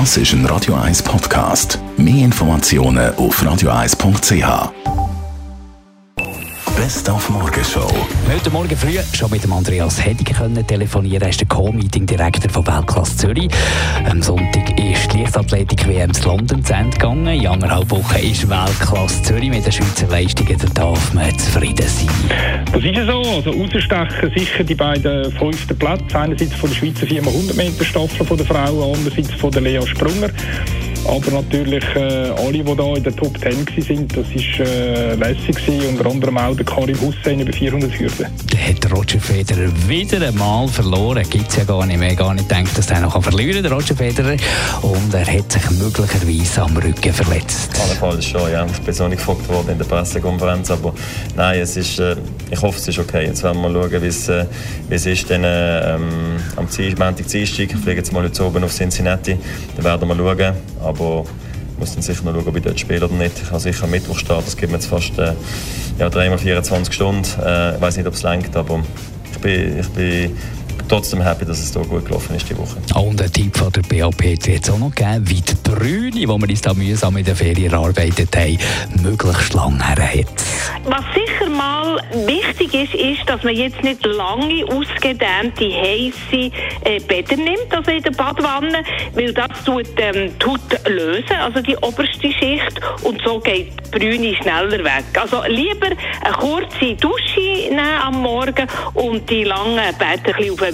Das ist ein Radio 1 Podcast. Mehr Informationen auf radio1.ch. Best auf Morgenshow. Heute Morgen früh schon mit dem Andreas Hedig können telefonieren. Er ist der Co-Meeting-Direktor von Weltklasse Zürich. Am Sonntag Leichtathletik-WM in London zu Ende gegangen. In anderthalb Wochen ist Weltklasse Zürich mit den Schweizer Leistungen. Da darf man zufrieden sein. Das ist ja so. Also rausstechen sicher die beiden fünften Plätze. Einerseits von der Schweizer 400 Meter Staffel von der Frauen, andererseits von der Lea Sprunger. Aber natürlich äh, alle, die hier in der Top 10 waren, das war äh, lässig. Gewesen. Unter anderem auch der Karim Hussein über 400 Hürden. Der hat Roger Federer wieder einmal verloren. Gibt es ja gar nicht mehr. Gar nicht gedacht, dass er noch verlieren kann, Roger Federer. Und er hat sich möglicherweise am Rücken verletzt. Allenfalls schon, ja. Ich bin so nicht gefragt worden in der Pressekonferenz. Aber nein, es ist, äh, ich hoffe, es ist okay. Jetzt werden wir mal schauen, wie es, äh, ist. Dann, äh, ähm, am Montag, Dienstag. Fliege jetzt mal heute oben auf Cincinnati. Dann werden wir schauen. Aber ich muss dann sicher noch schauen, ob ich dort spiele oder nicht. Ich habe sicher am Mittwoch starten. Es gibt mir jetzt fast äh, ja, dreimal 24 Stunden. Äh, ich weiß nicht, ob es längt, aber ich bin, ich bin trotzdem happy, dass es hier gut gelaufen ist die Woche. Und ein Tipp von der BAP hat es auch noch gegeben, wie die Brüne, die wir uns da mühsam in der Ferien erarbeitet haben, möglichst lang her hat. Was sicher mal wichtig ist, ist, dass man jetzt nicht lange ausgedehnte, heisse äh, Bäder nimmt, also in der Badwanne, weil das tut ähm, die Haut lösen, also die oberste Schicht, und so geht die Brüne schneller weg. Also lieber eine kurze Dusche nehmen am Morgen und die langen Bäder ein bisschen auf